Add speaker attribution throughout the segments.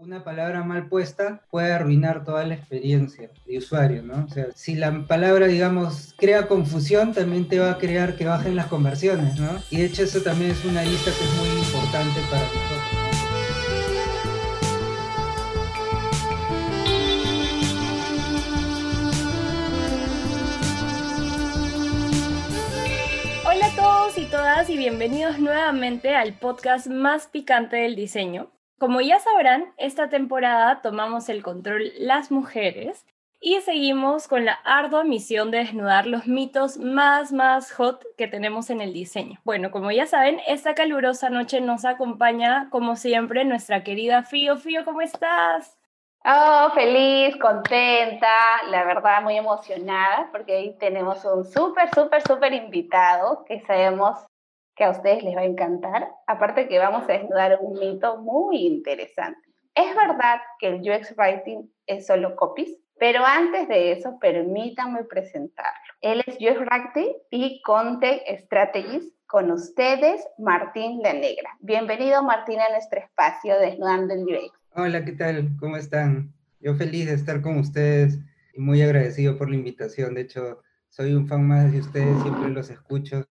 Speaker 1: Una palabra mal puesta puede arruinar toda la experiencia de usuario, ¿no? O sea, si la palabra, digamos, crea confusión, también te va a crear que bajen las conversiones, ¿no? Y de hecho eso también es una lista que es muy importante para nosotros.
Speaker 2: Hola a todos y todas y bienvenidos nuevamente al podcast más picante del diseño. Como ya sabrán, esta temporada tomamos el control las mujeres y seguimos con la ardua misión de desnudar los mitos más, más hot que tenemos en el diseño. Bueno, como ya saben, esta calurosa noche nos acompaña, como siempre, nuestra querida Fío. Fío, ¿cómo estás?
Speaker 3: Oh, feliz, contenta, la verdad muy emocionada porque hoy tenemos un súper, súper, súper invitado que sabemos que a ustedes les va a encantar. Aparte que vamos a desnudar un mito muy interesante. Es verdad que el UX Writing es solo copies, pero antes de eso, permítanme presentarlo. Él es UX Writing y Content Strategist. Con ustedes, Martín La Negra. Bienvenido, Martín, a nuestro espacio Desnudando el UX.
Speaker 1: Hola, ¿qué tal? ¿Cómo están? Yo feliz de estar con ustedes y muy agradecido por la invitación. De hecho, soy un fan más de ustedes, siempre los escucho.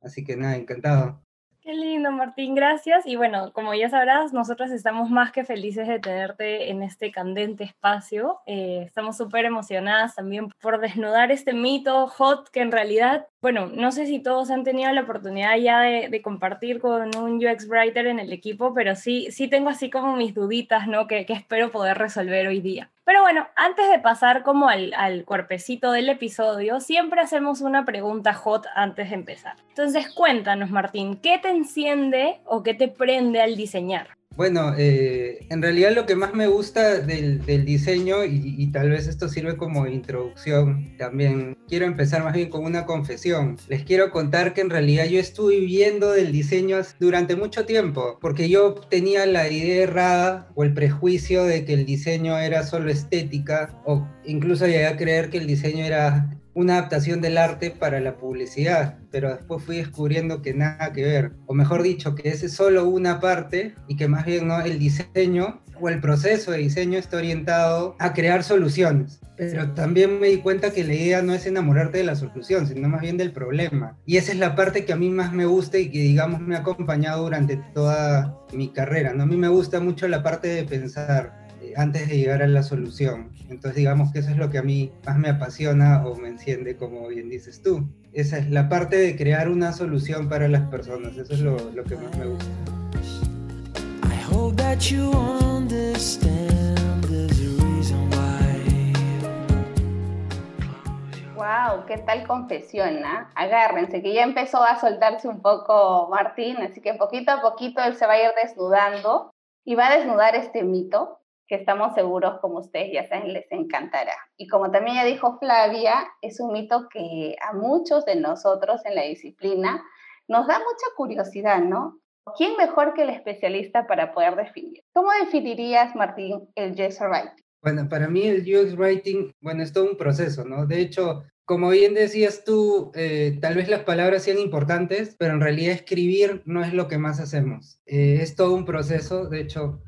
Speaker 1: Así que nada, encantado.
Speaker 2: Qué lindo, Martín, gracias. Y bueno, como ya sabrás, nosotros estamos más que felices de tenerte en este candente espacio. Eh, estamos súper emocionadas también por desnudar este mito hot que en realidad, bueno, no sé si todos han tenido la oportunidad ya de, de compartir con un UX Writer en el equipo, pero sí, sí tengo así como mis duditas, ¿no? Que, que espero poder resolver hoy día. Pero bueno, antes de pasar como al, al, cuerpecito del episodio, siempre hacemos una pregunta hot antes de empezar. Entonces cuéntanos, Martín, ¿qué te enciende o qué te prende al diseñar?
Speaker 1: Bueno, eh, en realidad lo que más me gusta del, diseño, y, y, tal vez esto sirve como introducción también, quiero empezar más bien con una confesión. Les quiero contar que en realidad yo estuve viendo del diseño durante mucho tiempo, porque yo tenía la idea errada o el prejuicio de que el diseño era solo estética, o incluso llegué a creer que el diseño era una adaptación del arte para la publicidad, pero después fui descubriendo que nada que ver, o mejor dicho, que ese es solo una parte y que más bien no el diseño o el proceso de diseño está orientado a crear soluciones. Pero también me di cuenta que la idea no es enamorarte de la solución, sino más bien del problema. Y esa es la parte que a mí más me gusta y que digamos me ha acompañado durante toda mi carrera. ¿no? A mí me gusta mucho la parte de pensar, antes de llegar a la solución. Entonces digamos que eso es lo que a mí más me apasiona o me enciende, como bien dices tú. Esa es la parte de crear una solución para las personas, eso es lo, lo que más me gusta. I hope that you understand
Speaker 3: Wow, qué tal confesión, ¿eh? Agárrense, que ya empezó a soltarse un poco Martín, así que poquito a poquito él se va a ir desnudando y va a desnudar este mito que estamos seguros, como ustedes ya saben, les encantará. Y como también ya dijo Flavia, es un mito que a muchos de nosotros en la disciplina nos da mucha curiosidad, ¿no? ¿Quién mejor que el especialista para poder definir? ¿Cómo definirías, Martín, el UX Writing?
Speaker 1: Bueno, para mí el UX Writing, bueno, es todo un proceso, ¿no? De hecho, como bien decías tú, eh, tal vez las palabras sean importantes, pero en realidad escribir no es lo que más hacemos. Eh, es todo un proceso, de hecho,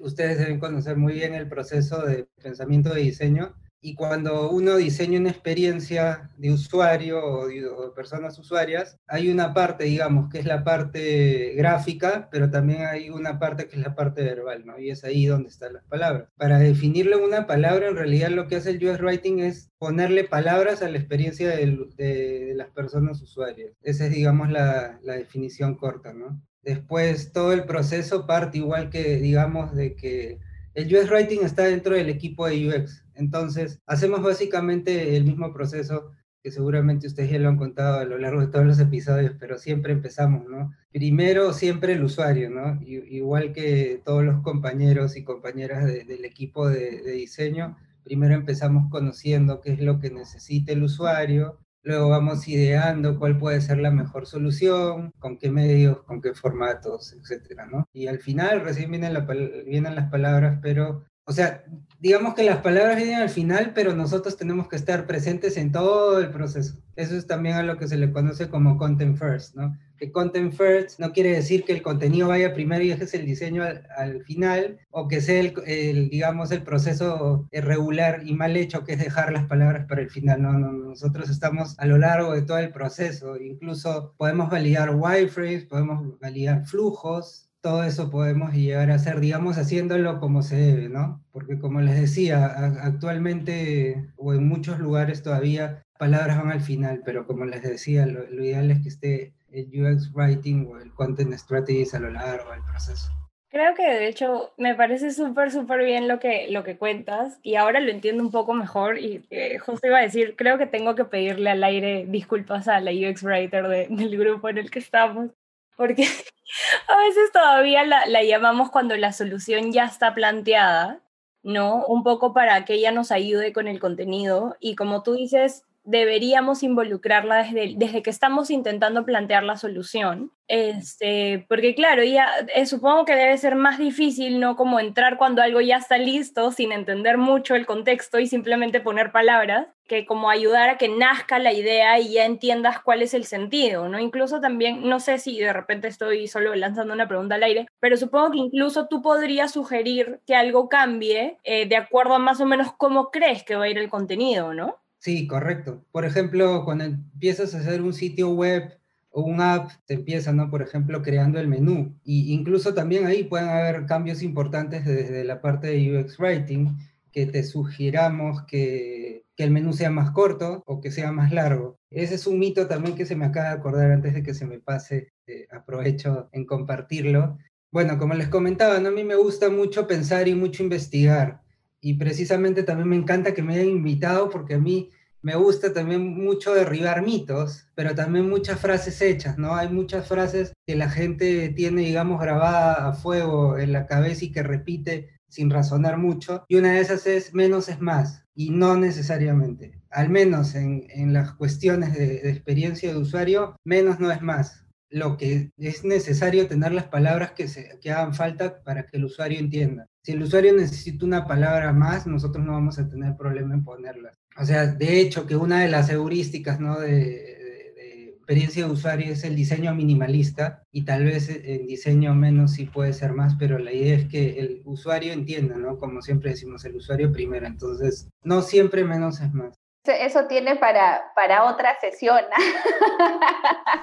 Speaker 1: ustedes deben conocer muy bien el proceso de pensamiento de diseño. Y cuando uno diseña una experiencia de usuario o de, o de, personas usuarias, hay una parte, digamos, que es la parte gráfica, pero también hay una parte que es la parte verbal, ¿no? Y es ahí donde están las palabras. Para definirle una palabra, en realidad lo que hace el UX Writing es ponerle palabras a la experiencia de, de, de las personas usuarias. Esa es, digamos, la, la definición corta, ¿no? Después todo el proceso parte igual que, digamos, de que el UX Writing está dentro del equipo de UX. Entonces, hacemos básicamente el mismo proceso que seguramente ustedes ya lo han contado a lo largo de todos los episodios, pero siempre empezamos, ¿no? Primero, siempre el usuario, ¿no? Igual que todos los compañeros y compañeras de, del equipo de diseño, primero empezamos conociendo qué es lo que necesita el usuario, Luego vamos ideando cuál puede ser la mejor solución, con qué medios, con qué formatos, etcétera, ¿no? Y al final recién vienen, la, vienen las palabras, pero o sea, digamos que las palabras vienen al final, pero nosotros tenemos que estar presentes en todo el proceso. Eso es también a lo que se le conoce como content first, ¿no? Que content first no quiere decir que el contenido vaya primero y dejes el diseño al, final, o que sea el, digamos, el proceso regular y mal hecho, que es dejar las palabras para el final. No, no, nosotros estamos a lo largo de todo el proceso. Incluso podemos validar wireframes, podemos validar flujos, todo eso podemos llegar a hacer, digamos, haciéndolo como se debe, ¿no? Porque como les decía, actualmente o en muchos lugares todavía palabras van al final, pero como les decía, lo, ideal es que esté el UX Writing o el Content Strategies a lo largo del proceso.
Speaker 2: Creo que de hecho me parece súper, súper bien lo que, lo que cuentas y ahora lo entiendo un poco mejor y eh, justo iba a decir, creo que tengo que pedirle al aire disculpas a la UX Writer del grupo en el que estamos porque a veces todavía la, la, llamamos cuando la solución ya está planteada, ¿no? Un poco para que ella nos ayude con el contenido y como tú dices, deberíamos involucrarla desde, desde que estamos intentando plantear la solución. Este, porque claro, ya eh, supongo que debe ser más difícil, ¿no? Como entrar cuando algo ya está listo sin entender mucho el contexto y simplemente poner palabras, que como ayudar a que nazca la idea y ya entiendas cuál es el sentido, ¿no? Incluso también, no sé si de repente estoy solo lanzando una pregunta al aire, pero supongo que incluso tú podrías sugerir que algo cambie eh, de acuerdo a más o menos cómo crees que va a ir el contenido, ¿no?
Speaker 1: Sí, correcto. Por ejemplo, cuando empiezas a hacer un sitio web o un app, te empieza, ¿no? Por ejemplo, creando el menú. Y incluso también ahí pueden haber cambios importantes desde la parte de UX Writing, que te sugiramos que, que el menú sea más corto o que sea más largo. Ese es un mito también que se me acaba de acordar antes de que se me pase. Eh, aprovecho en compartirlo. Bueno, como les comentaba, a mí me gusta mucho pensar y mucho investigar y precisamente también me encanta que me hayan invitado porque a mí me gusta también mucho derribar mitos, pero también muchas frases hechas, ¿no? Hay muchas frases que la gente tiene, digamos, grabada a fuego en la cabeza y que repite sin razonar mucho. Y una de esas es menos es más, y no necesariamente. Al menos en, en las cuestiones de, de experiencia de usuario, menos no es más lo que es necesario tener las palabras que, se, que hagan falta para que el usuario entienda. Si el usuario necesita una palabra más, nosotros no vamos a tener problema en ponerla. O sea, de hecho, que una de las heurísticas ¿no? de, experiencia de usuario es el diseño minimalista y tal vez en diseño menos sí puede ser más, pero la idea es que el usuario entienda, ¿no? Como siempre decimos, el usuario primero. Entonces, no siempre menos es más.
Speaker 3: Eso tiene para, para otra sesión.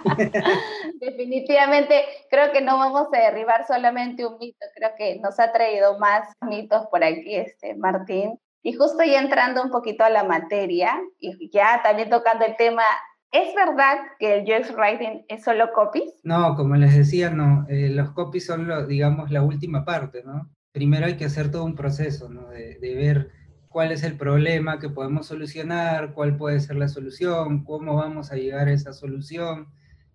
Speaker 3: Definitivamente, creo que no vamos a derribar solamente un mito, creo que nos ha traído más mitos por aquí, este, Martín. Y justo ya entrando un poquito a la materia y ya también tocando el tema, ¿es verdad que el UX Writing es solo copies?
Speaker 1: No, como les decía, no. Eh, los copies son, lo, digamos, la última parte, ¿no? Primero hay que hacer todo un proceso, ¿no? De, de ver cuál es el problema que podemos solucionar, cuál puede ser la solución, cómo vamos a llegar a esa solución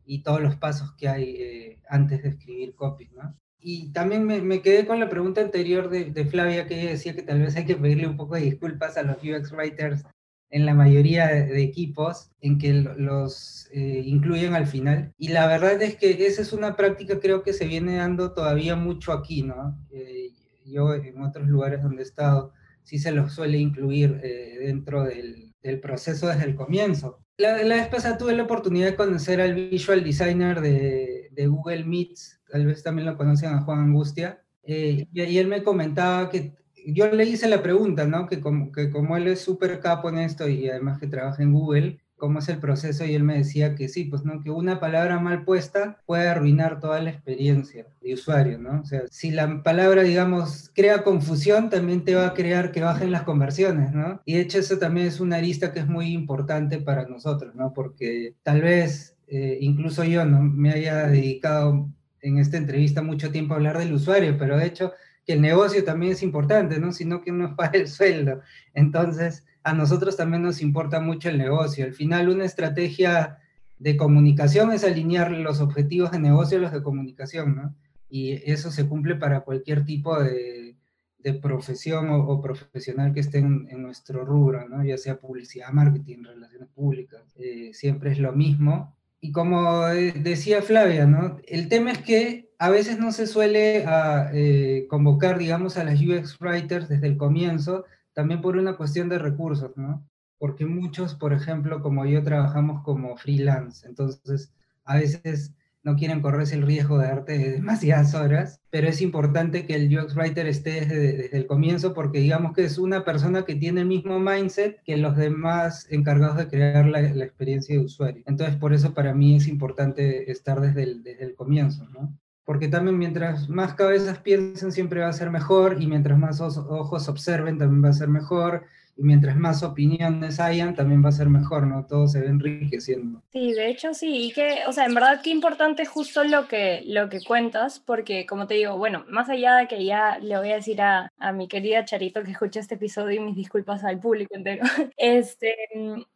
Speaker 1: y todos los pasos que hay eh, antes de escribir copy, ¿no? Y también me, me, quedé con la pregunta anterior de, de, Flavia, que ella decía que tal vez hay que pedirle un poco de disculpas a los UX writers en la mayoría de, equipos en que los eh, incluyen al final. Y la verdad es que esa es una práctica creo que se viene dando todavía mucho aquí, ¿no? Eh, yo en otros lugares donde he estado, sí se los suele incluir eh, dentro del, proceso desde el comienzo. La, la, vez pasada tuve la oportunidad de conocer al visual designer de, de Google Meets, tal vez también lo conocen a Juan Angustia, eh, y, y, él me comentaba que yo le hice la pregunta, ¿no? Que como, que como él es súper capo en esto y además que trabaja en Google, cómo es el proceso y él me decía que sí, pues no, que una palabra mal puesta puede arruinar toda la experiencia de usuario, ¿no? O sea, si la palabra, digamos, crea confusión, también te va a crear que bajen las conversiones, ¿no? Y de hecho eso también es una arista que es muy importante para nosotros, ¿no? Porque tal vez eh, incluso yo no me haya dedicado en esta entrevista mucho tiempo a hablar del usuario, pero de hecho que el negocio también es importante, ¿no? Sino que uno paga el sueldo. Entonces, a nosotros también nos importa mucho el negocio. Al final, una estrategia de comunicación es alinear los objetivos de negocio a los de comunicación, ¿no? Y eso se cumple para cualquier tipo de, de profesión o, profesional que esté en, en, nuestro rubro, ¿no? Ya sea publicidad, marketing, relaciones públicas, eh, siempre es lo mismo. Y como decía Flavia, ¿no? El tema es que a veces no se suele ah, eh, convocar, digamos, a las UX writers desde el comienzo, también por una cuestión de recursos, ¿no? Porque muchos, por ejemplo, como yo, trabajamos como freelance, entonces a veces no quieren correrse el riesgo de darte demasiadas horas, pero es importante que el UX Writer esté desde, el comienzo porque digamos que es una persona que tiene el mismo mindset que los demás encargados de crear la, experiencia de usuario. Entonces, por eso para mí es importante estar desde el, desde el comienzo, ¿no? Porque también mientras más cabezas piensen siempre va a ser mejor y mientras más ojos observen también va a ser mejor y mientras más opiniones hayan, también va a ser mejor, ¿no? Todo se va enriqueciendo.
Speaker 2: Sí, de hecho sí, y que, o sea, en verdad qué importante justo lo que, lo que cuentas, porque como te digo, bueno, más allá de que ya le voy a decir a, a mi querida Charito que escucha este episodio y mis disculpas al público entero, este,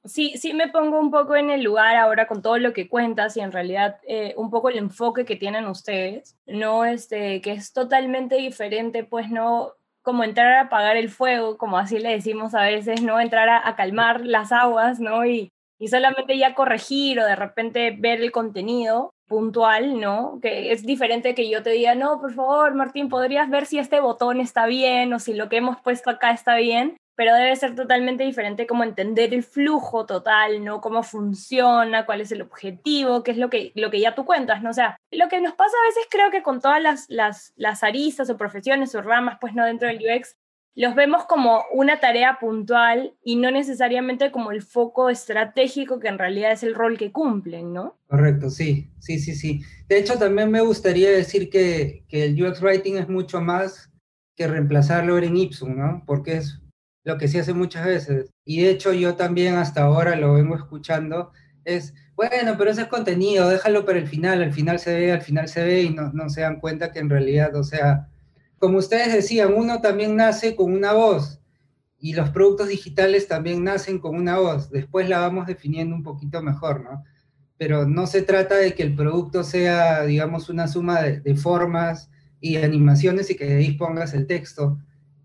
Speaker 2: sí, sí me pongo un poco en el lugar ahora con todo lo que cuentas y en realidad eh, un poco el enfoque que tienen ustedes, ¿no? Este, que es totalmente diferente, pues no como entrar a apagar el fuego, como así le decimos a veces, ¿no? Entrar a, calmar las aguas, ¿no? Y, y solamente ya corregir o de repente ver el contenido puntual, ¿no? Que es diferente que yo te diga, no, por favor, Martín, ¿podrías ver si este botón está bien o si lo que hemos puesto acá está bien? Pero debe ser totalmente diferente como entender el flujo total, ¿no? Cómo funciona, cuál es el objetivo, qué es lo que, lo que ya tú cuentas, ¿no? O sea, lo que nos pasa a veces creo que con todas las, las, aristas o profesiones o ramas, pues, ¿no? Dentro del UX, los vemos como una tarea puntual y no necesariamente como el foco estratégico que en realidad es el rol que cumplen, ¿no?
Speaker 1: Correcto, sí, sí, sí, sí. De hecho, también me gustaría decir que, que el UX Writing es mucho más que reemplazarlo en Ipsum, ¿no? Porque es lo que se hace muchas veces. Y de hecho yo también hasta ahora lo vengo escuchando, es, bueno, pero ese es contenido, déjalo para el final, al final se ve, al final se ve y no, no se dan cuenta que en realidad, o sea, como ustedes decían, uno también nace con una voz y los productos digitales también nacen con una voz, después la vamos definiendo un poquito mejor, ¿no? Pero no se trata de que el producto sea, digamos, una suma de, formas y animaciones y que de ahí pongas el texto.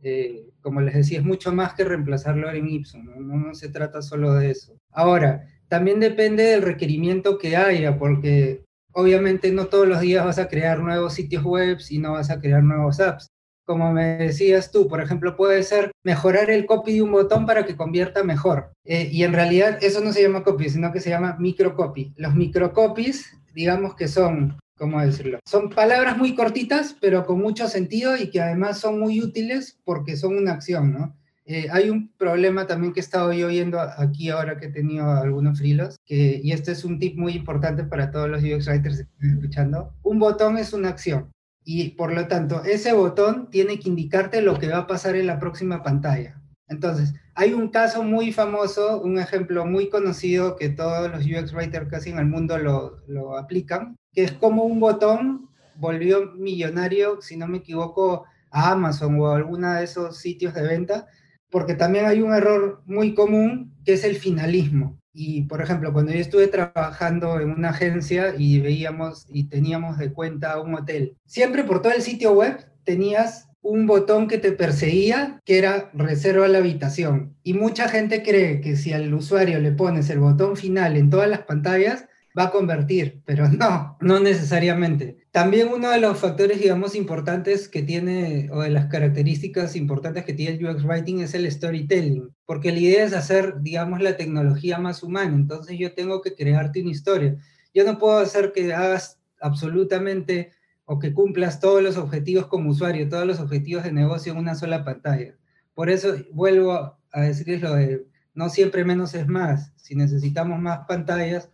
Speaker 1: Eh, como les decía, es mucho más que reemplazarlo en Ipsum, ¿no? No, se trata solo de eso. Ahora, también depende del requerimiento que haya, porque obviamente no todos los días vas a crear nuevos sitios web y no vas a crear nuevos apps. Como me decías tú, por ejemplo, puede ser mejorar el copy de un botón para que convierta mejor. Eh, y en realidad eso no se llama copy, sino que se llama microcopy. Los microcopies, digamos que son ¿cómo decirlo? Son palabras muy cortitas, pero con mucho sentido y que además son muy útiles porque son una acción, ¿no? Eh, hay un problema también que he estado yo viendo aquí ahora que he tenido algunos frilos, que, y este es un tip muy importante para todos los UX writers que están escuchando. Un botón es una acción y por lo tanto ese botón tiene que indicarte lo que va a pasar en la próxima pantalla. Entonces, hay un caso muy famoso, un ejemplo muy conocido que todos los UX writers casi en el mundo lo, lo aplican, que es como un botón volvió millonario, si no me equivoco, a Amazon o a alguna de esos sitios de venta, porque también hay un error muy común que es el finalismo. Y, por ejemplo, cuando yo estuve trabajando en una agencia y veíamos y teníamos de cuenta un hotel, siempre por todo el sitio web tenías un botón que te perseguía, que era reserva la habitación. Y mucha gente cree que si al usuario le pones el botón final en todas las pantallas, va a convertir, pero no, no necesariamente. También uno de los factores, digamos, importantes que tiene, o de las características importantes que tiene el UX Writing es el storytelling, porque la idea es hacer, digamos, la tecnología más humana, entonces yo tengo que crearte una historia. Yo no puedo hacer que hagas absolutamente o que cumplas todos los objetivos como usuario, todos los objetivos de negocio en una sola pantalla. Por eso vuelvo a decirles lo de no siempre menos es más. Si necesitamos más pantallas,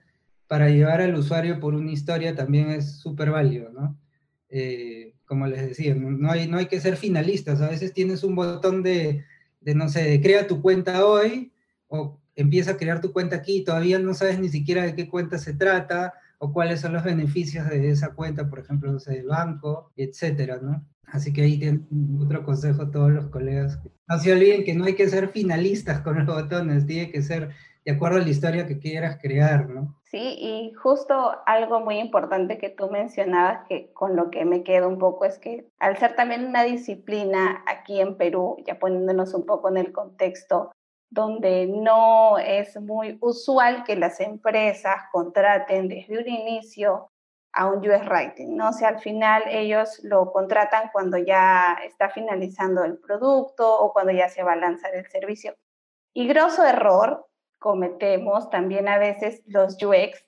Speaker 1: para llevar al usuario por una historia también es súper válido, ¿no? Eh, como les decía, no hay, no hay que ser finalistas. A veces tienes un botón de, no sé, de crea tu cuenta hoy o empieza a crear tu cuenta aquí y todavía no sabes ni siquiera de qué cuenta se trata o cuáles son los beneficios de esa cuenta, por ejemplo, no sé, del banco, etcétera, ¿no? Así que ahí otro consejo a todos los colegas. No se olviden que no hay que ser finalistas con los botones, tiene que ser de acuerdo a la historia que quieras crear, ¿no?
Speaker 3: Sí, y justo algo muy importante que tú mencionabas, que con lo que me quedo un poco, es que al ser también una disciplina aquí en Perú, ya poniéndonos un poco en el contexto, donde no es muy usual que las empresas contraten desde un inicio a un US Writing, ¿no? O sea, al final ellos lo contratan cuando ya está finalizando el producto o cuando ya se va a lanzar el servicio. Y grosso error cometemos también a veces los UX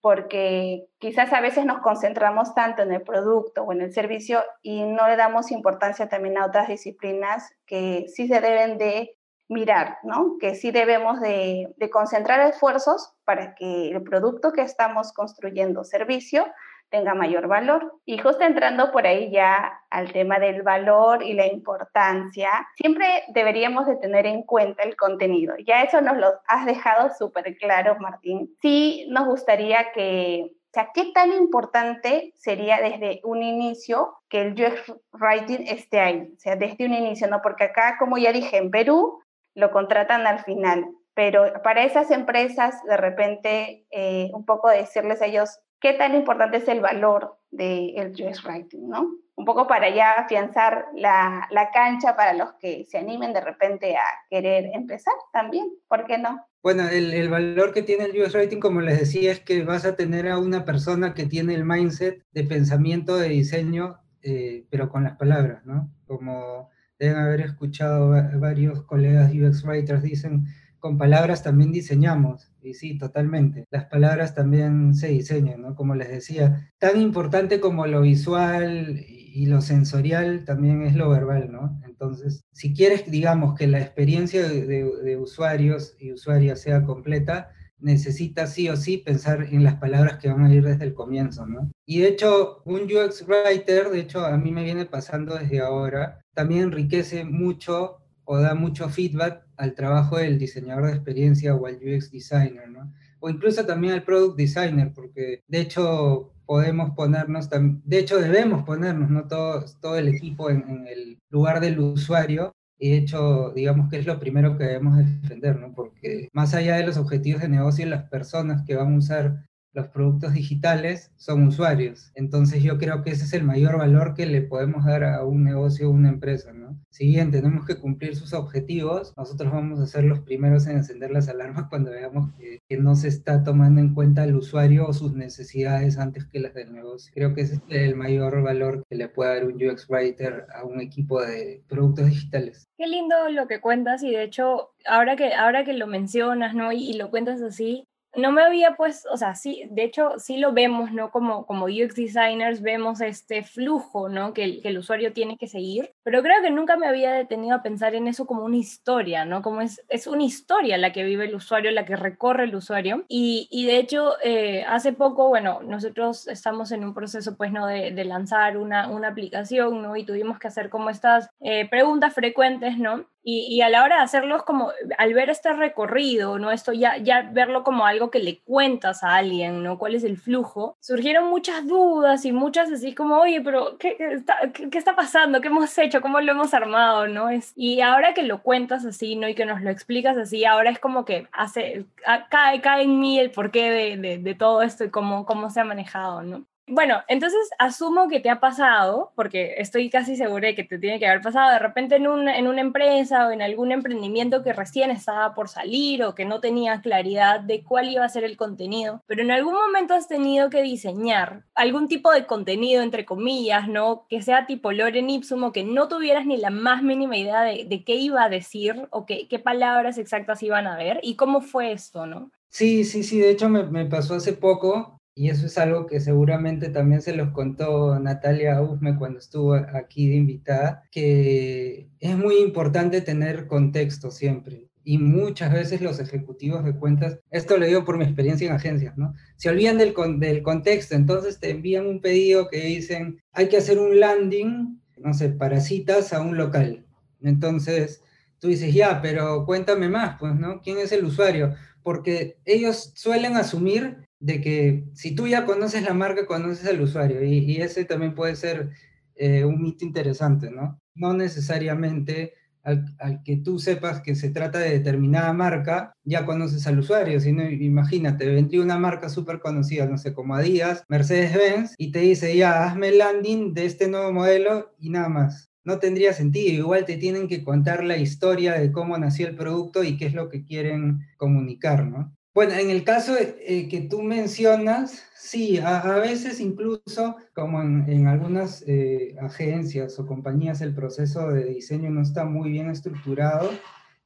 Speaker 3: porque quizás a veces nos concentramos tanto en el producto o en el servicio y no le damos importancia también a otras disciplinas que sí se deben de mirar, ¿no? Que sí debemos de, de concentrar esfuerzos para que el producto que estamos construyendo, servicio, tenga mayor valor. Y justo entrando por ahí ya al tema del valor y la importancia, siempre deberíamos de tener en cuenta el contenido. Ya eso nos lo has dejado súper claro, Martín. Sí nos gustaría que o sea, ¿qué tan importante sería desde un inicio que el UX Writing esté ahí? O sea, desde un inicio, ¿no? Porque acá, como ya dije, en Perú lo contratan al final, pero para esas empresas, de repente, eh, un poco decirles a ellos, qué tan importante es el valor del US Writing, ¿no? Un poco para ya afianzar la, la, cancha para los que se animen de repente a querer empezar también, ¿por qué no?
Speaker 1: Bueno, el, el valor que tiene el US Writing, como les decía, es que vas a tener a una persona que tiene el mindset de pensamiento, de diseño, eh, pero con las palabras, ¿no? Como deben haber escuchado varios colegas UX Writers dicen, con palabras también diseñamos, y sí, totalmente. Las palabras también se diseñan, ¿no? Como les decía, tan importante como lo visual y lo sensorial también es lo verbal, ¿no? Entonces, si quieres, digamos, que la experiencia de, usuarios y usuarias sea completa, necesitas sí o sí pensar en las palabras que van a ir desde el comienzo, ¿no? Y de hecho, un UX Writer, de hecho, a mí me viene pasando desde ahora, también enriquece mucho o da mucho feedback al trabajo del diseñador de experiencia o al UX designer, ¿no? O incluso también al product designer, porque de hecho podemos ponernos, de hecho debemos ponernos, ¿no? Todo, todo el equipo en, en el lugar del usuario y de hecho, digamos que es lo primero que debemos defender, ¿no? Porque más allá de los objetivos de negocio, las personas que van a usar los productos digitales son usuarios. Entonces yo creo que ese es el mayor valor que le podemos dar a un negocio o una empresa, ¿no? Si bien tenemos que cumplir sus objetivos, nosotros vamos a ser los primeros en encender las alarmas cuando veamos que, no se está tomando en cuenta el usuario o sus necesidades antes que las del negocio. Creo que ese es el mayor valor que le puede dar un UX Writer a un equipo de productos digitales.
Speaker 2: Qué lindo lo que cuentas y de hecho, ahora que, ahora que lo mencionas, ¿no? Y lo cuentas así, no me había pues, o sea, sí, de hecho sí lo vemos, ¿no? Como, como UX designers vemos este flujo, ¿no? Que el, que el, usuario tiene que seguir, pero creo que nunca me había detenido a pensar en eso como una historia, ¿no? Como es, es una historia la que vive el usuario, la que recorre el usuario. Y, y de hecho, eh, hace poco, bueno, nosotros estamos en un proceso, pues, ¿no? De, de lanzar una, una, aplicación, ¿no? Y tuvimos que hacer como estas eh, preguntas frecuentes, ¿no? Y, y, a la hora de hacerlos como, al ver este recorrido, ¿no? Esto ya, ya verlo como algo que le cuentas a alguien, ¿no? ¿Cuál es el flujo? Surgieron muchas dudas y muchas así como, oye, pero ¿qué, qué, está, qué, qué está, pasando? ¿Qué hemos hecho? ¿Cómo lo hemos armado? ¿no? Es, y ahora que lo cuentas así, ¿no? Y que nos lo explicas así, ahora es como que hace, cae, cae en mí el porqué de, de, de todo esto y cómo, cómo se ha manejado, ¿no? Bueno, entonces asumo que te ha pasado, porque estoy casi segura de que te tiene que haber pasado de repente en, un, en una empresa o en algún emprendimiento que recién estaba por salir o que no tenía claridad de cuál iba a ser el contenido, pero en algún momento has tenido que diseñar algún tipo de contenido, entre comillas, ¿no? Que sea tipo Loren Ipsum o que no tuvieras ni la más mínima idea de, de qué iba a decir o qué, qué palabras exactas iban a ver y cómo fue esto, ¿no?
Speaker 1: Sí, sí, sí, de hecho me, me pasó hace poco y eso es algo que seguramente también se los contó Natalia Usme cuando estuvo aquí de invitada, que es muy importante tener contexto siempre. Y muchas veces los ejecutivos de cuentas, esto lo digo por mi experiencia en agencias, ¿no? Se olvidan del, del contexto, entonces te envían un pedido que dicen, hay que hacer un landing, no sé, para citas a un local. Entonces, tú dices, ya, pero cuéntame más, pues, ¿no? ¿Quién es el usuario? Porque ellos suelen asumir de que si tú ya conoces la marca, conoces al usuario y, y ese también puede ser eh, un mito interesante, ¿no? No necesariamente al, al, que tú sepas que se trata de determinada marca, ya conoces al usuario, sino imagínate, vendría una marca súper conocida, no sé, como Adidas, Mercedes-Benz, y te dice, ya, hazme el landing de este nuevo modelo y nada más. No tendría sentido, igual te tienen que contar la historia de cómo nació el producto y qué es lo que quieren comunicar, ¿no? Bueno, en el caso eh, que tú mencionas, sí, a, veces incluso, como en, algunas eh, agencias o compañías, el proceso de diseño no está muy bien estructurado,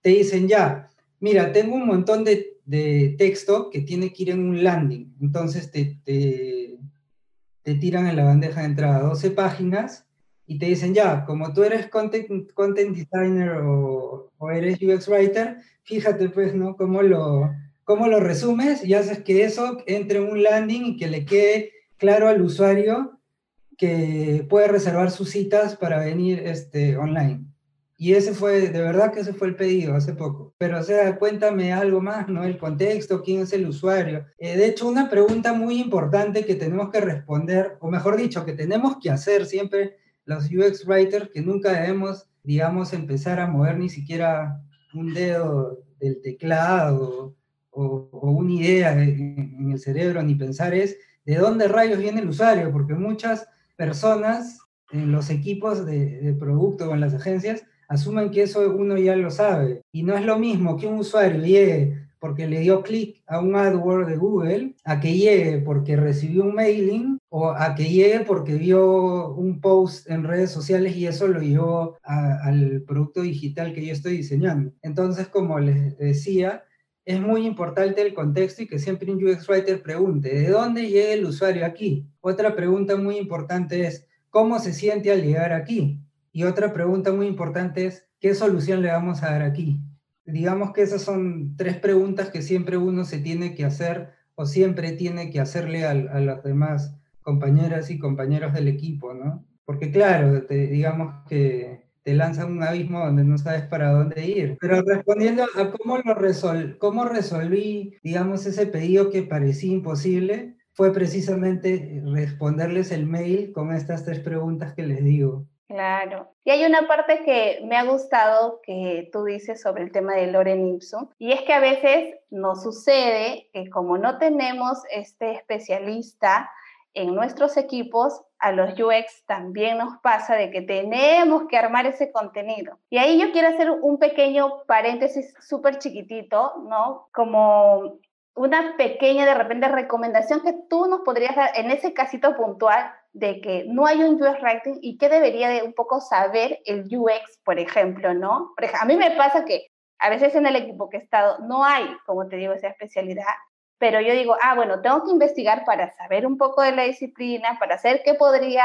Speaker 1: te dicen ya, mira, tengo un montón de, texto que tiene que ir en un landing, entonces te, te, te tiran en la bandeja de entrada 12 páginas y te dicen, ya, como tú eres content, content designer o, o, eres UX writer, fíjate pues, ¿no? Cómo lo, cómo lo resumes y haces que eso entre en un landing y que le quede claro al usuario que puede reservar sus citas para venir este, online. Y ese fue, de verdad que ese fue el pedido hace poco. Pero, o sea, cuéntame algo más, ¿no? El contexto, quién es el usuario. Eh, de hecho, una pregunta muy importante que tenemos que responder, o mejor dicho, que tenemos que hacer siempre los UX writers, que nunca debemos, digamos, empezar a mover ni siquiera un dedo del teclado o, una idea en, el cerebro, ni pensar es de dónde rayos viene el usuario, porque muchas personas en los equipos de, de producto o en las agencias asumen que eso uno ya lo sabe. Y no es lo mismo que un usuario llegue porque le dio clic a un AdWord de Google, a que llegue porque recibió un mailing o a que llegue porque vio un post en redes sociales y eso lo llevó al producto digital que yo estoy diseñando. Entonces, como les decía, es muy importante el contexto y que siempre un UX Writer pregunte, ¿de dónde llega el usuario aquí? Otra pregunta muy importante es, ¿cómo se siente al llegar aquí? Y otra pregunta muy importante es, ¿qué solución le vamos a dar aquí? Digamos que esas son tres preguntas que siempre uno se tiene que hacer o siempre tiene que hacerle a, a las demás compañeras y compañeros del equipo, ¿no? Porque claro, digamos que te lanzan un abismo donde no sabes para dónde ir. Pero respondiendo a cómo, lo resol cómo resolví, digamos, ese pedido que parecía imposible, fue precisamente responderles el mail con estas tres preguntas que les digo.
Speaker 3: Claro. Y hay una parte que me ha gustado que tú dices sobre el tema de Loren Ipsum, y es que a veces nos sucede que como no tenemos este especialista en nuestros equipos, a los UX también nos pasa de que tenemos que armar ese contenido. Y ahí yo quiero hacer un pequeño paréntesis súper chiquitito, ¿no? Como una pequeña, de repente, recomendación que tú nos podrías dar en ese casito puntual de que no hay un UX Writing y qué debería de un poco saber el UX, por ejemplo, ¿no? Por a mí me pasa que a veces en el equipo que he estado no hay, como te digo, esa especialidad, pero yo digo, ah, bueno, tengo que investigar para saber un poco de la disciplina, para saber qué podría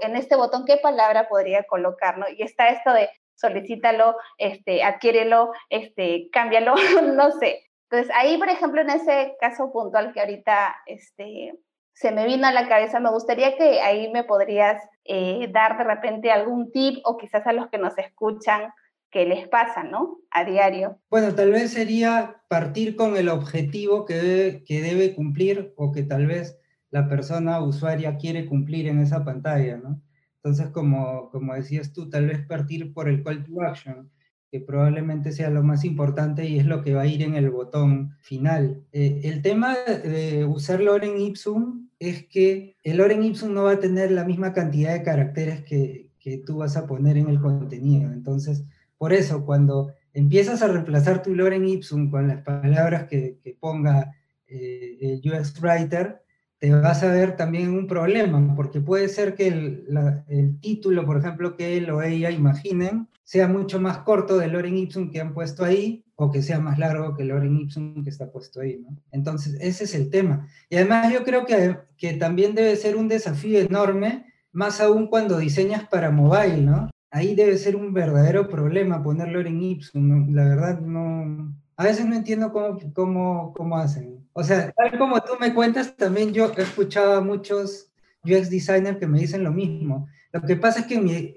Speaker 3: en este botón, qué palabra podría colocar, ¿no? Y está esto de solicítalo, este, adquiérelo, este, cámbialo, no sé. Entonces, ahí, por ejemplo, en ese caso puntual que ahorita este, se me vino a la cabeza, me gustaría que ahí me podrías eh, dar de repente algún tip o quizás a los que nos escuchan que les pasa, ¿no? A diario.
Speaker 1: Bueno, tal vez sería partir con el objetivo que debe, que debe cumplir o que tal vez la persona usuaria quiere cumplir en esa pantalla, ¿no? Entonces, como, como decías tú, tal vez partir por el call to action que probablemente sea lo más importante y es lo que va a ir en el botón final. Eh, el tema de usar Loren Ipsum es que el Loren Ipsum no va a tener la misma cantidad de caracteres que, que tú vas a poner en el contenido. Entonces, por eso, cuando empiezas a reemplazar tu Loren Ipsum con las palabras que, ponga eh, Writer, te vas a ver también un problema, porque puede ser que el, título, por ejemplo, que él o ella imaginen, sea mucho más corto del Loren Ipsum que han puesto ahí, o que sea más largo que el Loren Ipsum que está puesto ahí. Entonces, ese es el tema. Y además yo creo que, que también debe ser un desafío enorme, más aún cuando diseñas para mobile, ¿no? Ahí debe ser un verdadero problema poner Loren Ipsum, la verdad no... A veces no entiendo cómo, cómo, cómo hacen. O sea, tal como tú me cuentas, también yo he escuchado a muchos UX designers que me dicen lo mismo. Lo que pasa es que mi,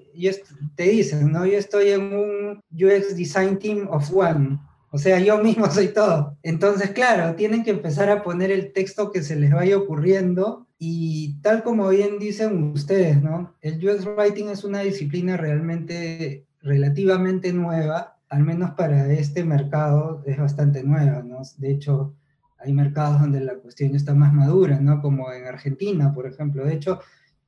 Speaker 1: te dicen, ¿no? Yo estoy en un UX design team of one. O sea, yo mismo soy todo. Entonces, claro, tienen que empezar a poner el texto que se les vaya ocurriendo y tal como bien dicen ustedes, ¿no? El UX Writing es una disciplina realmente relativamente nueva, al menos para este mercado es bastante nueva, ¿no? De hecho, hay mercados donde la cuestión está más madura, ¿no? Como en Argentina, por ejemplo. De hecho,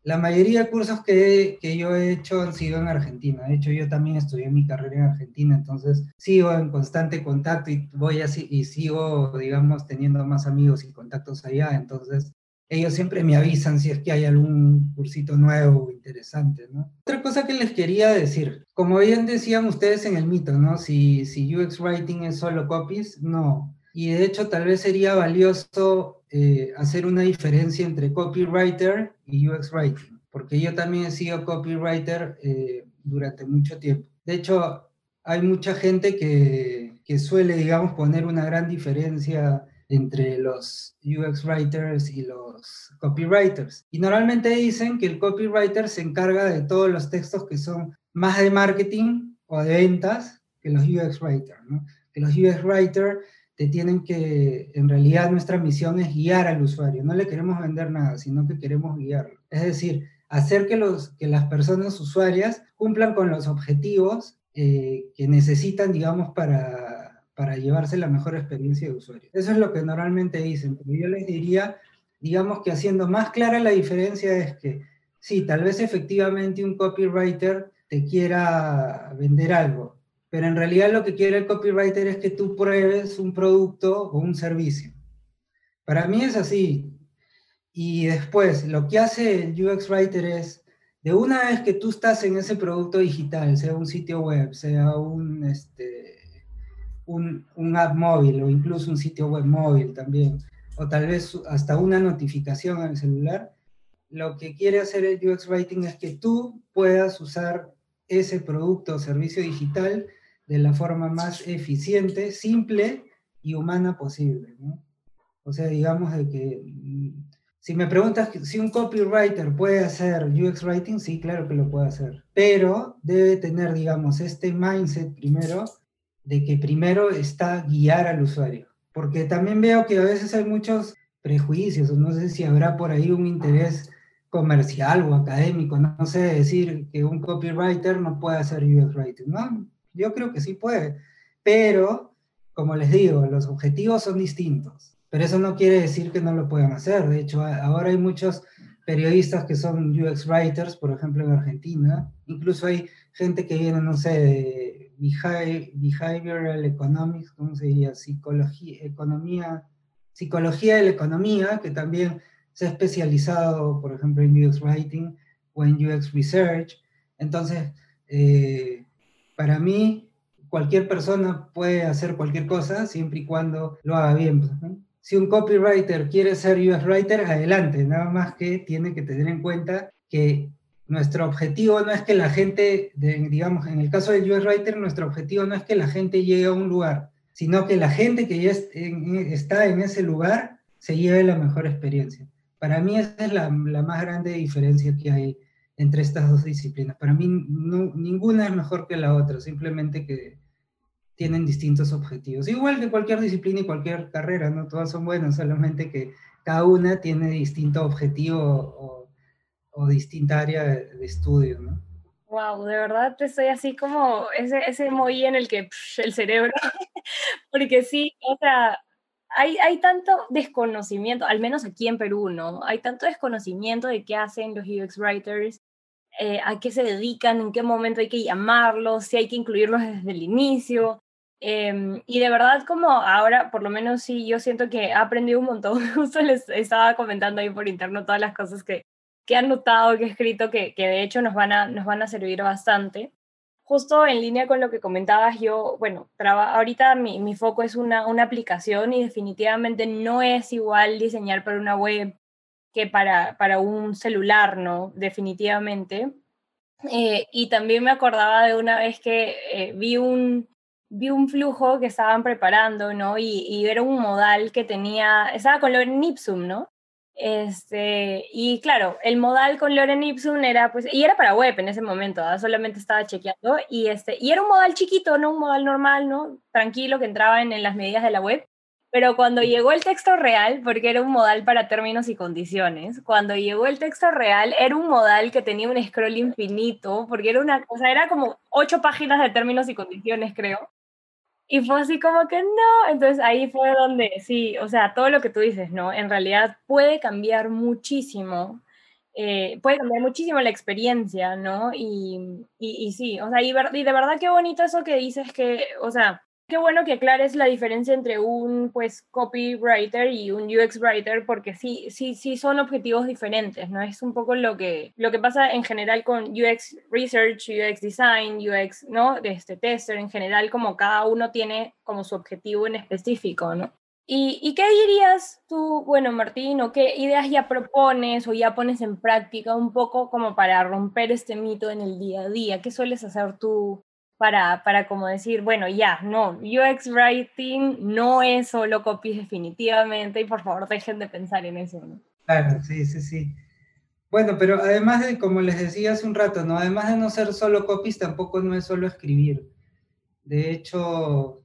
Speaker 1: la mayoría de cursos que, que, yo he hecho han sido en Argentina. De hecho, yo también estudié mi carrera en Argentina, entonces sigo en constante contacto y voy así y sigo, digamos, teniendo más amigos y contactos allá. Entonces, ellos siempre me avisan si es que hay algún cursito nuevo interesante, ¿no? Otra cosa que les quería decir, como bien decían ustedes en el mito, ¿no? Si, si UX Writing es solo copies, no. Y de hecho, tal vez sería valioso eh, hacer una diferencia entre copywriter y UX writing, porque yo también he sido copywriter eh, durante mucho tiempo. De hecho, hay mucha gente que, que, suele, digamos, poner una gran diferencia entre los UX writers y los copywriters. Y normalmente dicen que el copywriter se encarga de todos los textos que son más de marketing o de ventas que los UX writers. Que los UX writers te tienen que, en realidad nuestra misión es guiar al usuario, no le queremos vender nada, sino que queremos guiarlo. Es decir, hacer que, los, que las personas usuarias cumplan con los objetivos eh, que necesitan, digamos, para, para llevarse la mejor experiencia de usuario. Eso es lo que normalmente dicen, pero yo les diría, digamos que haciendo más clara la diferencia es que, sí, tal vez efectivamente un copywriter te quiera vender algo, pero en realidad lo que quiere el copywriter es que tú pruebes un producto o un servicio. Para mí es así. Y después, lo que hace el UX Writer es, de una vez que tú estás en ese producto digital, sea un sitio web, sea un, este, un, un app móvil o incluso un sitio web móvil también, o tal vez hasta una notificación el celular, lo que quiere hacer el UX Writing es que tú puedas usar ese producto o servicio digital de la forma más eficiente, simple y humana posible. O sea, digamos de que mm, si me preguntas si un copywriter puede hacer UX writing, sí, claro que lo puede hacer, pero debe tener, digamos, este mindset primero de que primero está guiar al usuario, porque también veo que a veces hay muchos prejuicios, no sé si habrá por ahí un interés comercial o académico, no, sé, decir que un copywriter no puede hacer UX writing, ¿no? Yo creo que sí puede, pero como les digo, los objetivos son distintos, pero eso no quiere decir que no lo puedan hacer. De hecho, ahora hay muchos periodistas que son UX writers, por ejemplo, en Argentina. Incluso hay gente que viene, no sé, de behavioral economics, ¿cómo se diría? Psicología, economía, psicología de la economía, que también se ha especializado, por ejemplo, en UX writing o en UX research. Entonces, eh, para mí, cualquier persona puede hacer cualquier cosa siempre y cuando lo haga bien. Pues, si un copywriter quiere ser UX writer, adelante, nada más que tiene que tener en cuenta que nuestro objetivo no es que la gente, digamos, en el caso del UX writer, nuestro objetivo no es que la gente llegue a un lugar, sino que la gente que ya está en ese lugar se lleve la mejor experiencia. Para mí esa es la, la más grande diferencia que hay entre estas dos disciplinas. Para mí ninguna es mejor que la otra, simplemente que tienen distintos objetivos. Igual que cualquier disciplina y cualquier carrera, ¿no? Todas son buenas, solamente que cada una tiene distinto objetivo o, o distinta área de, estudio, ¿no?
Speaker 2: Wow, de verdad estoy así como ese, ese en el que el cerebro, porque sí, o sea, hay, hay tanto desconocimiento, al menos aquí en Perú, ¿no? Hay tanto desconocimiento de qué hacen los UX writers, eh, a qué se dedican, en qué momento hay que llamarlos, si hay que incluirlos desde el inicio. Em, y de verdad, como ahora, por lo menos sí, yo siento que he aprendido un montón. Justo les estaba comentando ahí por interno todas las cosas que, que han notado, que he escrito, que, que de hecho nos van, a, nos van a servir bastante. Justo en línea con lo que comentabas, yo, bueno, ahorita mi, mi foco es una, una aplicación y definitivamente no es igual diseñar para una web que para, para un celular, ¿no? Definitivamente. Eh, y también me acordaba de una vez que eh, vi, un, vi un flujo que estaban preparando, ¿no? Y, y, era un modal que tenía, estaba con Loren Ipsum, ¿no? Este, y claro, el modal con Loren Ipsum era, pues, y era para web en ese momento, solamente estaba chequeando, y, este, y era un modal chiquito, ¿no? Un modal normal, ¿no? Tranquilo, que entraba en, en las medidas de la web. Pero cuando llegó el texto real, porque era un modal para términos y condiciones, cuando llegó el texto real, era un modal que tenía un scroll infinito, porque era una cosa, era como ocho páginas de términos y condiciones, creo. Y fue así como que no, entonces ahí fue donde, sí, o sea, todo lo que tú dices, ¿no? En realidad puede cambiar muchísimo eh, puede cambiar muchísimo la experiencia, ¿no? Y, y, sí, o sea, y, y, de verdad qué bonito eso que dices que, o sea, qué bueno que aclares la diferencia entre un, pues, copywriter y un UX writer, porque sí, sí, sí son objetivos diferentes, ¿no? Es un poco lo que, lo que pasa en general con UX research, UX design, UX, ¿no? De este tester, en general, como cada uno tiene como su objetivo en específico, ¿no? ¿Y, qué dirías tú, bueno, Martín, o qué ideas ya propones o ya pones en práctica un poco como para romper este mito en el día a día? ¿Qué sueles hacer tú para, para como decir, bueno, ya, no, UX Writing no es solo copies definitivamente y por favor dejen de pensar en eso.
Speaker 1: Claro, sí, sí, sí. Bueno, pero además de, como les decía hace un rato, ¿no? Además de no ser solo copies, tampoco no es solo escribir. De hecho,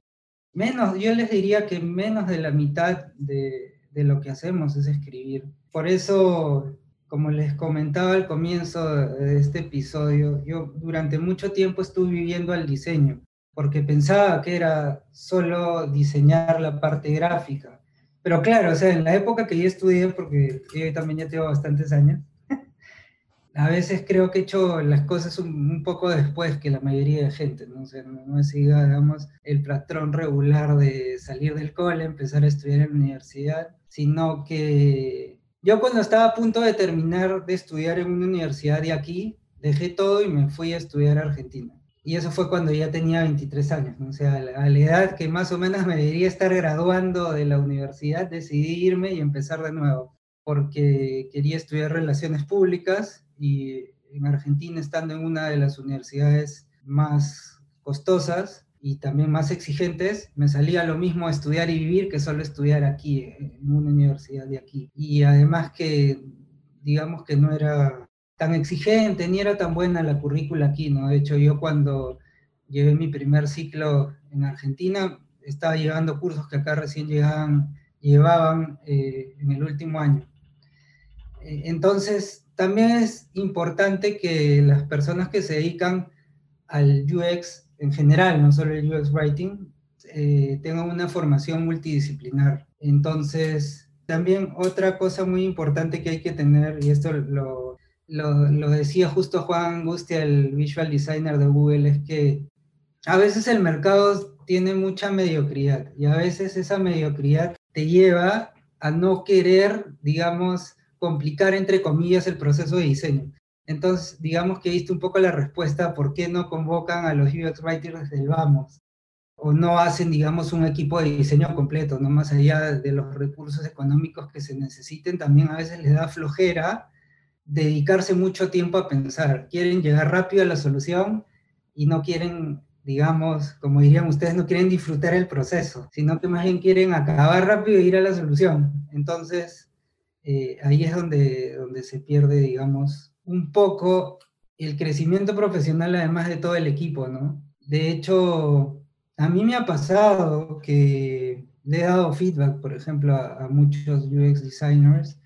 Speaker 1: menos, yo les diría que menos de la mitad de, de lo que hacemos es escribir. Por eso, como les comentaba al comienzo de este episodio, yo durante mucho tiempo estuve viviendo al diseño, porque pensaba que era solo diseñar la parte gráfica. Pero claro, o sea, en la época que yo estudié, porque yo también ya tengo bastantes años, a veces creo que he hecho las cosas un, poco después que la mayoría de gente, ¿no? O sea, no, no siga, digamos, el patrón regular de salir del cole, empezar a estudiar en la universidad, sino que yo cuando estaba a punto de terminar de estudiar en una universidad de aquí, dejé todo y me fui a estudiar a Argentina. Y eso fue cuando ya tenía 23 años, ¿no? o sea, a la edad que más o menos me debería estar graduando de la universidad, decidí irme y empezar de nuevo, porque quería estudiar relaciones públicas y en Argentina, estando en una de las universidades más costosas y también más exigentes, me salía lo mismo estudiar y vivir que solo estudiar aquí, en una universidad de aquí. Y además que, digamos que no era tan exigente, ni era tan buena la currícula aquí, ¿no? De hecho, yo cuando llevé mi primer ciclo en Argentina, estaba llevando cursos que acá recién llegaban, llevaban eh, en el último año. Eh, entonces, también es importante que las personas que se dedican al UX en general, no solo el UX Writing, eh, tengan una formación multidisciplinar. Entonces, también otra cosa muy importante que hay que tener, y esto lo, lo, lo decía justo Juan Angustia, el visual designer de Google, es que a veces el mercado tiene mucha mediocridad y a veces esa mediocridad te lleva a no querer, digamos, complicar, entre comillas, el proceso de diseño. Entonces, digamos que viste un poco la respuesta por qué no convocan a los UX writers desde el vamos o no hacen, digamos, un equipo de diseño completo, no más allá de los recursos económicos que se necesiten, también a veces les da flojera dedicarse mucho tiempo a pensar. Quieren llegar rápido a la solución y no quieren, digamos, como dirían ustedes, no quieren disfrutar el proceso, sino que más bien quieren acabar rápido e ir a la solución. Entonces, eh, ahí es donde, donde se pierde, digamos, un poco el crecimiento profesional, además de todo el equipo, ¿no? De hecho, a mí me ha pasado que le he dado feedback, por ejemplo, a, muchos UX designers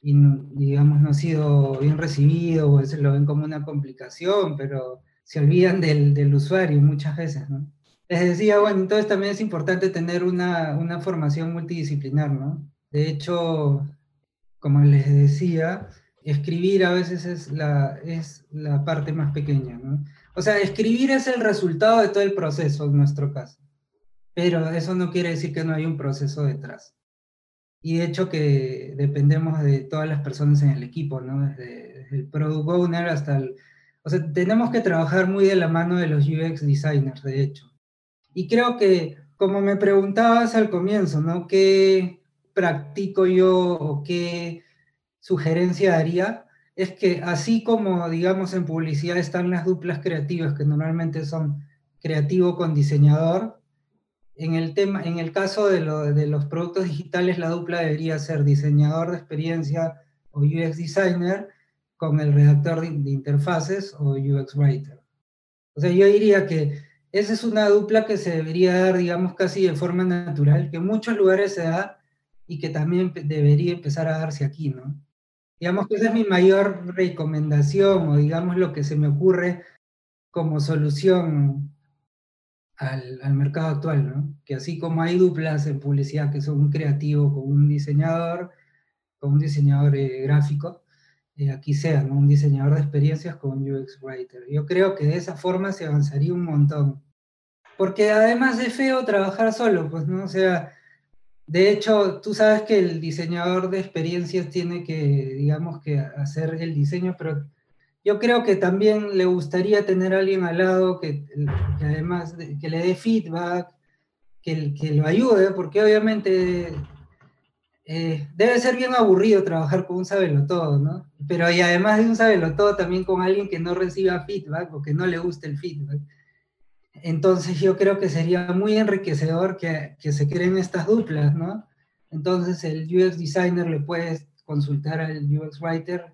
Speaker 1: y, digamos, no ha sido bien recibido, o a lo ven como una complicación, pero se olvidan del, del usuario muchas veces, ¿no? Les decía, bueno, entonces también es importante tener una, una formación multidisciplinar, ¿no? De hecho, como les decía, escribir a veces es la, es la parte más pequeña, ¿no? O sea, escribir es el resultado de todo el proceso en nuestro caso, pero eso no quiere decir que no hay un proceso detrás. Y de hecho que dependemos de todas las personas en el equipo, ¿no? Desde, el product owner hasta el... O sea, tenemos que trabajar muy de la mano de los UX designers, de hecho. Y creo que, como me preguntabas al comienzo, ¿no? ¿Qué, practico yo qué sugerencia daría es que así como, digamos, en publicidad están las duplas creativas, que normalmente son creativo con diseñador, en el, tema, en el caso de, de los productos digitales, la dupla debería ser diseñador de experiencia o UX designer con el redactor de, de interfaces o UX writer. O sea, yo diría que esa es una dupla que se debería dar, digamos, casi de forma natural, que en muchos lugares se da y que también debería empezar a darse aquí, ¿no? Digamos que esa es mi mayor recomendación o digamos lo que se me ocurre como solución al, al, mercado actual, ¿no? Que así como hay duplas en publicidad que son un creativo con un diseñador, con un diseñador eh, gráfico, eh, aquí sea, un diseñador de experiencias con un UX Writer. Yo creo que de esa forma se avanzaría un montón. Porque además es feo trabajar solo, pues, ¿no? Sea, de hecho, tú sabes que el diseñador de experiencias tiene que, digamos, que hacer el diseño, pero yo creo que también le gustaría tener alguien al lado que, además que le dé feedback, que, que, lo ayude, porque obviamente eh, debe ser bien aburrido trabajar con un todo, ¿no? Pero y además de un todo, también con alguien que no reciba feedback o que no le guste el feedback. Entonces yo creo que sería muy enriquecedor que, que se creen estas duplas, ¿no? Entonces el UX designer le puede consultar al UX writer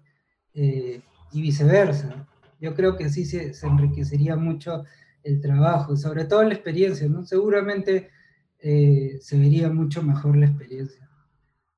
Speaker 1: eh, y viceversa. Yo creo que así se, se, enriquecería mucho el trabajo, sobre todo la experiencia, ¿no? Seguramente eh, se vería mucho mejor la experiencia.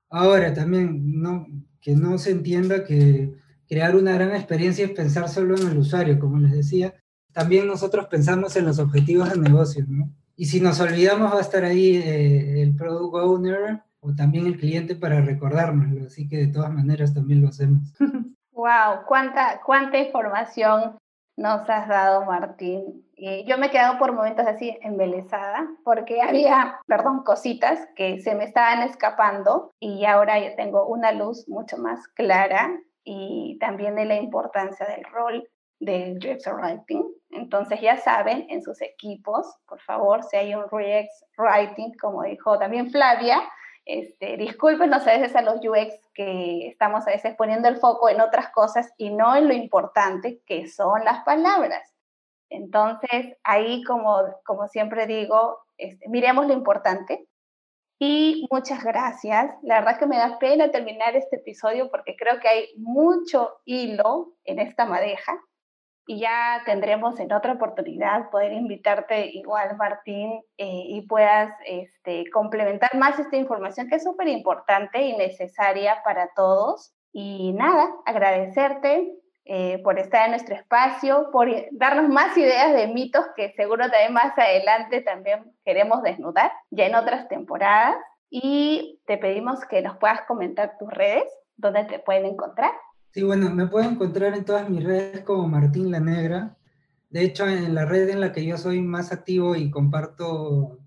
Speaker 1: Ahora también, no, que no se entienda que crear una gran experiencia es pensar solo en el usuario, como les decía, también nosotros pensamos en los objetivos de negocio, ¿no? Y si nos olvidamos va a estar ahí eh, el product owner o también el cliente para recordárnoslo, así que de todas maneras también lo hacemos.
Speaker 3: Wow, cuánta cuánta información nos has dado, Martín. Y yo me he quedado por momentos así embelesada porque había, perdón, cositas que se me estaban escapando y ahora yo tengo una luz mucho más clara y también de la importancia del rol del UX Writing. Entonces ya saben, en sus equipos, por favor, si hay un UX Writing, como dijo también Flavia, este, discúlpenos a veces a los UX que estamos a veces poniendo el foco en otras cosas y no en lo importante que son las palabras. Entonces, ahí, como, como siempre digo, este, miremos lo importante. Y muchas gracias. La verdad que me da pena terminar este episodio porque creo que hay mucho hilo en esta madeja y ya tendremos en otra oportunidad poder invitarte igual, Martín, eh, y puedas este, complementar más esta información que es súper importante y necesaria para todos. Y nada, agradecerte eh, por estar en nuestro espacio, por darnos más ideas de mitos que seguro también más adelante también queremos desnudar, ya en otras temporadas. Y te pedimos que nos puedas comentar tus redes, donde te pueden encontrar.
Speaker 1: Sí, bueno, me pueden encontrar en todas mis redes como Martín La Negra. De hecho, en la red en la que yo soy más activo y comparto,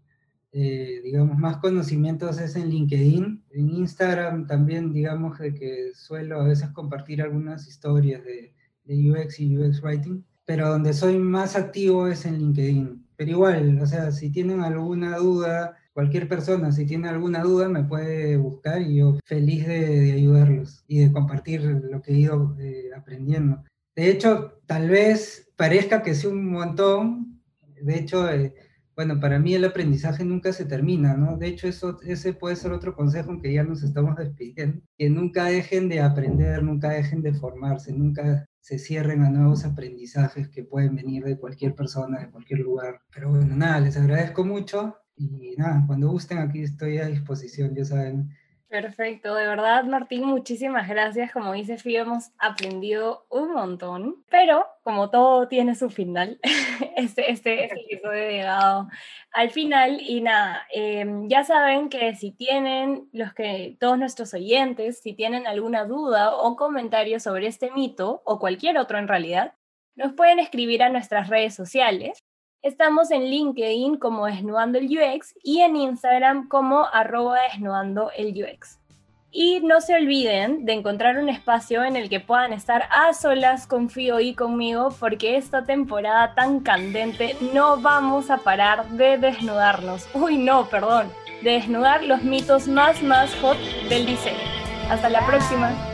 Speaker 1: eh, digamos, más conocimientos es en LinkedIn. En Instagram también, digamos, de que suelo a veces compartir algunas historias de, de UX y UX Writing. Pero donde soy más activo es en LinkedIn. Pero igual, o sea, si tienen alguna duda, cualquier persona, si tiene alguna duda, me puede buscar y yo feliz de, ayudarlos y de compartir lo que he ido eh, aprendiendo. De hecho, tal vez parezca que sea un montón, de hecho, eh, bueno, para mí el aprendizaje nunca se termina, ¿no? De hecho, eso, ese puede ser otro consejo que ya nos estamos despidiendo, que nunca dejen de aprender, nunca dejen de formarse, nunca se cierren a nuevos aprendizajes que pueden venir de cualquier persona, de cualquier lugar. Pero bueno, nada, les agradezco mucho y nada, cuando gusten aquí estoy a disposición, ya saben.
Speaker 2: Perfecto, de verdad Martín, muchísimas gracias. Como dice Fío, hemos aprendido un montón, pero como todo tiene su final, este, este, este episodio ha llegado al final y nada, em, ya saben que si tienen, los que, todos nuestros oyentes, si tienen alguna duda o comentario sobre este mito o cualquier otro en realidad, nos pueden escribir a nuestras redes sociales Estamos en LinkedIn como Desnudando el UX y en Instagram como arroba Desnudando el UX. Y no se olviden de encontrar un espacio en el que puedan estar a solas con Fío y conmigo, porque esta temporada tan candente no vamos a parar de desnudarnos. Uy, no, perdón, de desnudar los mitos más, más hot del diseño. Hasta la próxima.